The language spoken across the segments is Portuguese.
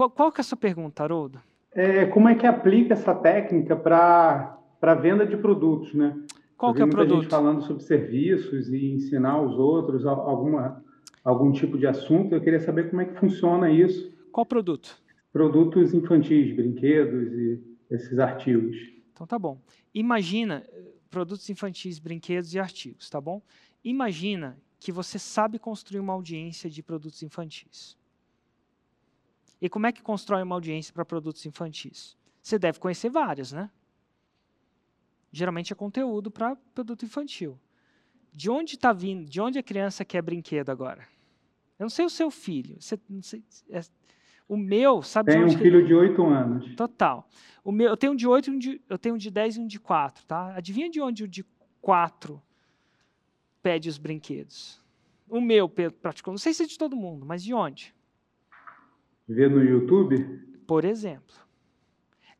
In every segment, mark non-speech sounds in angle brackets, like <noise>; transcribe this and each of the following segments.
qual, qual que é a sua pergunta, Haroldo? É, como é que aplica essa técnica para a venda de produtos, né? Qual que é o produto? gente falando sobre serviços e ensinar os outros alguma, algum tipo de assunto. Eu queria saber como é que funciona isso. Qual produto? Produtos infantis, brinquedos e esses artigos. Então tá bom. Imagina eh, produtos infantis, brinquedos e artigos, tá bom? Imagina que você sabe construir uma audiência de produtos infantis. E como é que constrói uma audiência para produtos infantis? Você deve conhecer várias, né? Geralmente é conteúdo para produto infantil. De onde está vindo? De onde a criança quer brinquedo agora? Eu não sei o seu filho. Você, sei, é, o meu, sabe Tem de onde um filho de 8 anos. Total. O meu, eu tenho um de 8 um de, eu tenho um de 10 e um de 4, tá? Adivinha de onde o de 4 pede os brinquedos? O meu, praticamente, não sei se é de todo mundo, mas de onde? Vê no YouTube? Por exemplo.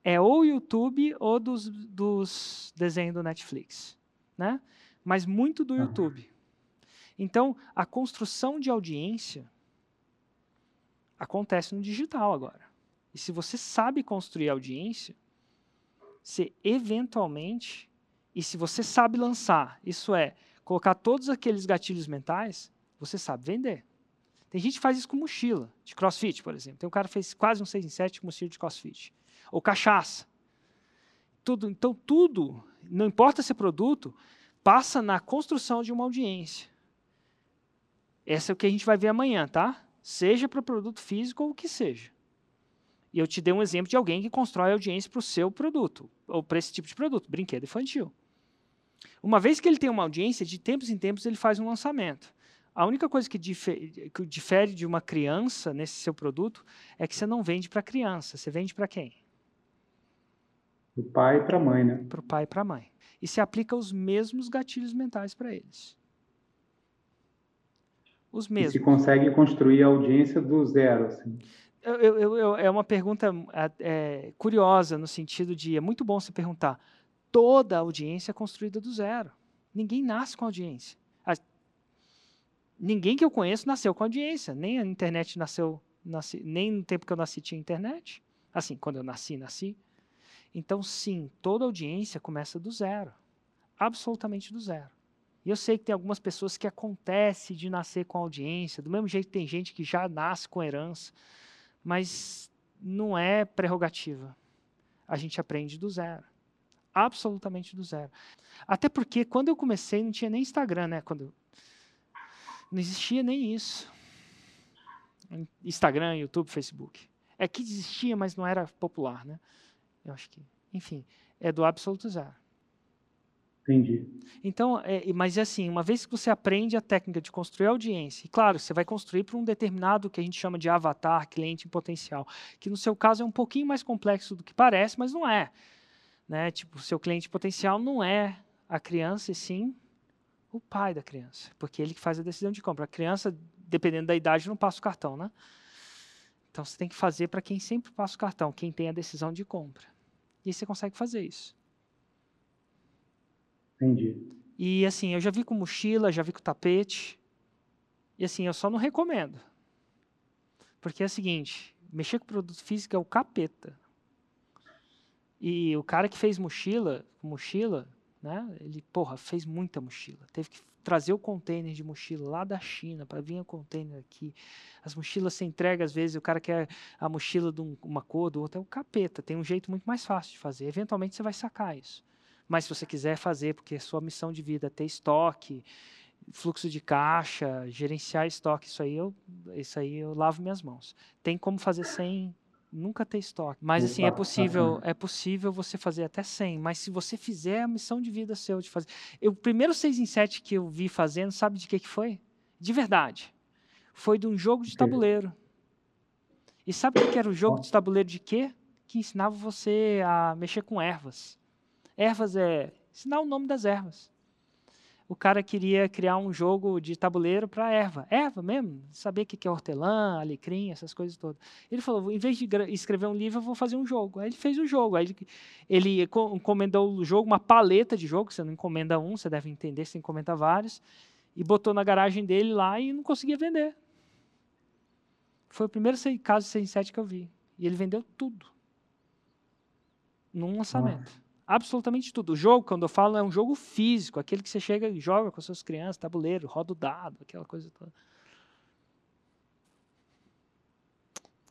É ou YouTube ou dos, dos desenhos do Netflix. Né? Mas muito do YouTube. Então, a construção de audiência acontece no digital agora. E se você sabe construir audiência, você eventualmente, e se você sabe lançar, isso é, colocar todos aqueles gatilhos mentais, você sabe vender. Tem gente que faz isso com mochila, de crossfit, por exemplo. Tem um cara que fez quase um 6 em 7 com mochila de crossfit. Ou cachaça. Tudo, então, tudo, não importa se produto, passa na construção de uma audiência. Essa é o que a gente vai ver amanhã, tá? Seja para produto físico ou o que seja. E eu te dei um exemplo de alguém que constrói audiência para o seu produto, ou para esse tipo de produto, brinquedo infantil. Uma vez que ele tem uma audiência, de tempos em tempos ele faz um lançamento. A única coisa que difere, que difere de uma criança nesse seu produto é que você não vende para criança, você vende para quem? Para o pai e para a mãe, né? Para o pai e para a mãe. E se aplica os mesmos gatilhos mentais para eles. Os mesmos. E se consegue construir a audiência do zero, assim. Eu, eu, eu, é uma pergunta é, curiosa, no sentido de, é muito bom você perguntar, toda audiência é construída do zero. Ninguém nasce com audiência. Ninguém que eu conheço nasceu com audiência, nem a internet nasceu, nasci, nem no tempo que eu nasci tinha internet. Assim, quando eu nasci, nasci. Então, sim, toda audiência começa do zero. Absolutamente do zero. E eu sei que tem algumas pessoas que acontece de nascer com audiência, do mesmo jeito que tem gente que já nasce com herança, mas não é prerrogativa. A gente aprende do zero. Absolutamente do zero. Até porque quando eu comecei não tinha nem Instagram, né? Quando não existia nem isso. Instagram, YouTube, Facebook. É que existia, mas não era popular, né? Eu acho que, enfim, é do absoluto zero. Entendi. Então, é, mas é assim, uma vez que você aprende a técnica de construir audiência, e claro, você vai construir para um determinado que a gente chama de avatar, cliente em potencial, que no seu caso é um pouquinho mais complexo do que parece, mas não é. Né? Tipo, o seu cliente potencial não é a criança, e sim o pai da criança, porque ele que faz a decisão de compra. A criança, dependendo da idade, não passa o cartão, né? Então você tem que fazer para quem sempre passa o cartão, quem tem a decisão de compra. E você consegue fazer isso. Entendi. E assim, eu já vi com mochila, já vi com tapete. E assim, eu só não recomendo. Porque é o seguinte, mexer com produto físico é o capeta. E o cara que fez mochila, mochila, né? Ele, porra, fez muita mochila. Teve que trazer o container de mochila lá da China para vir o container aqui. As mochilas se entregam às vezes, o cara quer a mochila de uma cor, do outro é o capeta. Tem um jeito muito mais fácil de fazer. Eventualmente você vai sacar isso. Mas se você quiser fazer, porque sua missão de vida é ter estoque, fluxo de caixa, gerenciar estoque, isso aí eu, isso aí eu lavo minhas mãos. Tem como fazer sem nunca ter estoque. Mas assim, é possível, é possível você fazer até 100, mas se você fizer a missão de vida seu de fazer. Eu, o primeiro 6 em 7 que eu vi fazendo, sabe de que que foi? De verdade. Foi de um jogo de tabuleiro. E sabe o que era o jogo de tabuleiro de quê? Que ensinava você a mexer com ervas. Ervas é ensinar o nome das ervas o cara queria criar um jogo de tabuleiro para erva. Erva mesmo, saber o que é hortelã, alecrim, essas coisas todas. Ele falou, em vez de escrever um livro, eu vou fazer um jogo. Aí ele fez o jogo. Aí ele, ele encomendou o jogo, uma paleta de jogo, você não encomenda um, você deve entender, você encomenda vários, e botou na garagem dele lá e não conseguia vender. Foi o primeiro caso de 6 em 7 que eu vi. E ele vendeu tudo. Num lançamento. Absolutamente tudo. O jogo, quando eu falo, é um jogo físico, aquele que você chega e joga com as suas crianças, tabuleiro, roda o dado, aquela coisa toda.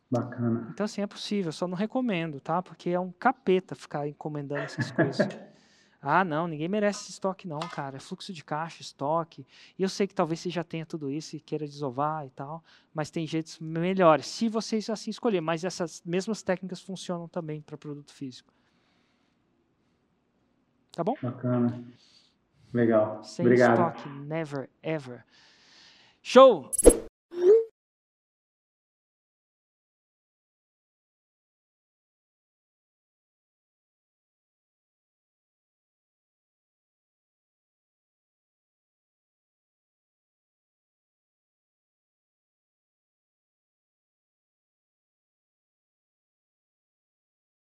Bacana. Então, assim, é possível, só não recomendo, tá? Porque é um capeta ficar encomendando essas coisas. <laughs> ah, não, ninguém merece esse estoque, não, cara. É fluxo de caixa, estoque. E eu sei que talvez você já tenha tudo isso e queira desovar e tal, mas tem jeitos melhores, se vocês assim escolher. Mas essas mesmas técnicas funcionam também para produto físico. Tá bom? Bacana. Legal. Sem Obrigado. estoque, never, ever. Show!